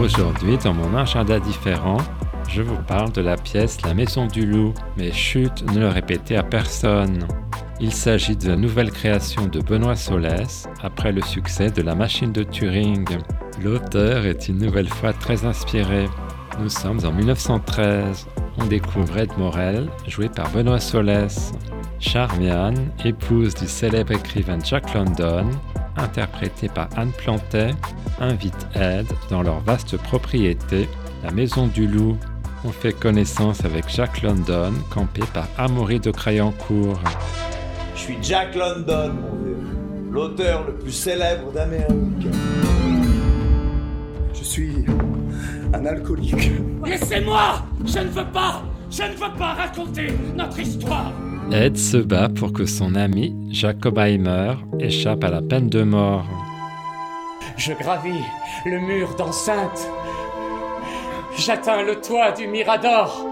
Aujourd'hui, dans mon agenda différent, je vous parle de la pièce La Maison du Loup, mais chut, ne le répétez à personne. Il s'agit de la nouvelle création de Benoît Solès après le succès de La Machine de Turing. L'auteur est une nouvelle fois très inspiré. Nous sommes en 1913. On découvre Ed Morel, joué par Benoît Solès. Charmian, épouse du célèbre écrivain Jack London, interprétée par Anne Plantet, invite Ed dans leur vaste propriété, la Maison du Loup. On fait connaissance avec Jack London, campé par Amaury de Crayancourt. Je suis Jack London, mon vieux. L'auteur le plus célèbre d'Amérique. Je suis un alcoolique. Laissez-moi Je ne veux pas Je ne veux pas raconter notre histoire Ed se bat pour que son ami, Jacob Heimer, échappe à la peine de mort. Je gravis le mur d'enceinte. J'atteins le toit du Mirador.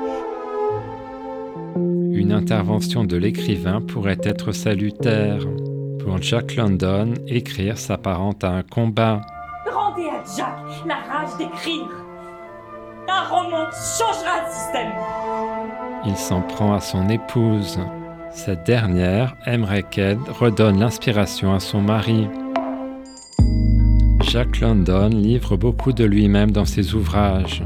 Une intervention de l'écrivain pourrait être salutaire. Pour Jack London, écrire s'apparente à un combat. Rendez à Jack la rage d'écrire. Un roman changera le système. Il s'en prend à son épouse. Cette dernière qu'Ed redonne l'inspiration à son mari. Jack London livre beaucoup de lui-même dans ses ouvrages.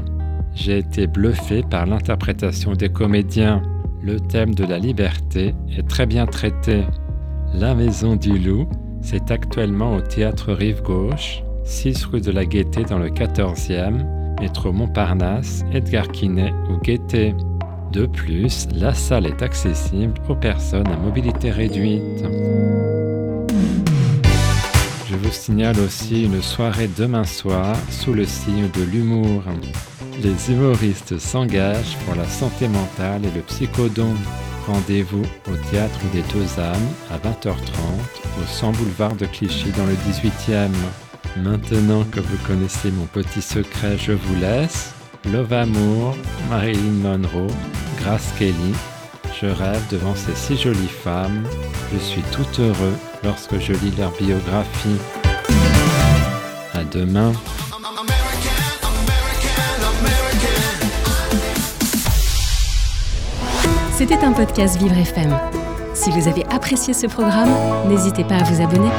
J'ai été bluffé par l'interprétation des comédiens. Le thème de la liberté est très bien traité. La Maison du Loup, c'est actuellement au théâtre Rive Gauche, 6 rue de la Gaîté dans le 14e, métro Montparnasse, Edgar Quinet ou Gaîté. De plus, la salle est accessible aux personnes à mobilité réduite. Je vous signale aussi une soirée demain soir sous le signe de l'humour. Les humoristes s'engagent pour la santé mentale et le psychodon. Rendez-vous au Théâtre des Deux âmes à 20h30 au 100 boulevard de Clichy dans le 18e. Maintenant que vous connaissez mon petit secret, je vous laisse. Love Amour, Marilyn Monroe, Grace Kelly. Je rêve devant ces six jolies femmes. Je suis tout heureux lorsque je lis leur biographie. À demain. C'était un podcast Vivre FM. Si vous avez apprécié ce programme, n'hésitez pas à vous abonner.